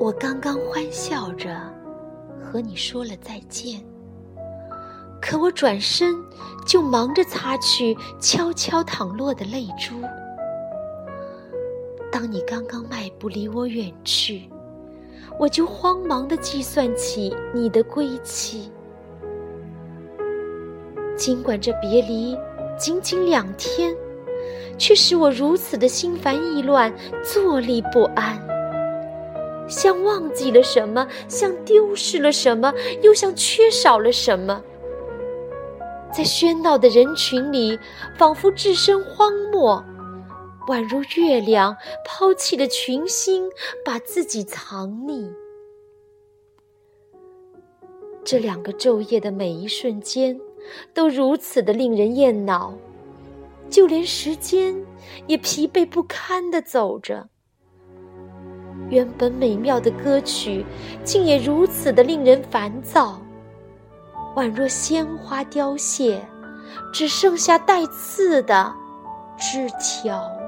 我刚刚欢笑着和你说了再见，可我转身就忙着擦去悄悄淌落的泪珠。当你刚刚迈步离我远去，我就慌忙的计算起你的归期。尽管这别离仅仅两天，却使我如此的心烦意乱、坐立不安，像忘记了什么，像丢失了什么，又像缺少了什么。在喧闹的人群里，仿佛置身荒漠，宛如月亮抛弃了群星，把自己藏匿。这两个昼夜的每一瞬间。都如此的令人厌恼，就连时间也疲惫不堪的走着。原本美妙的歌曲，竟也如此的令人烦躁，宛若鲜花凋谢，只剩下带刺的枝条。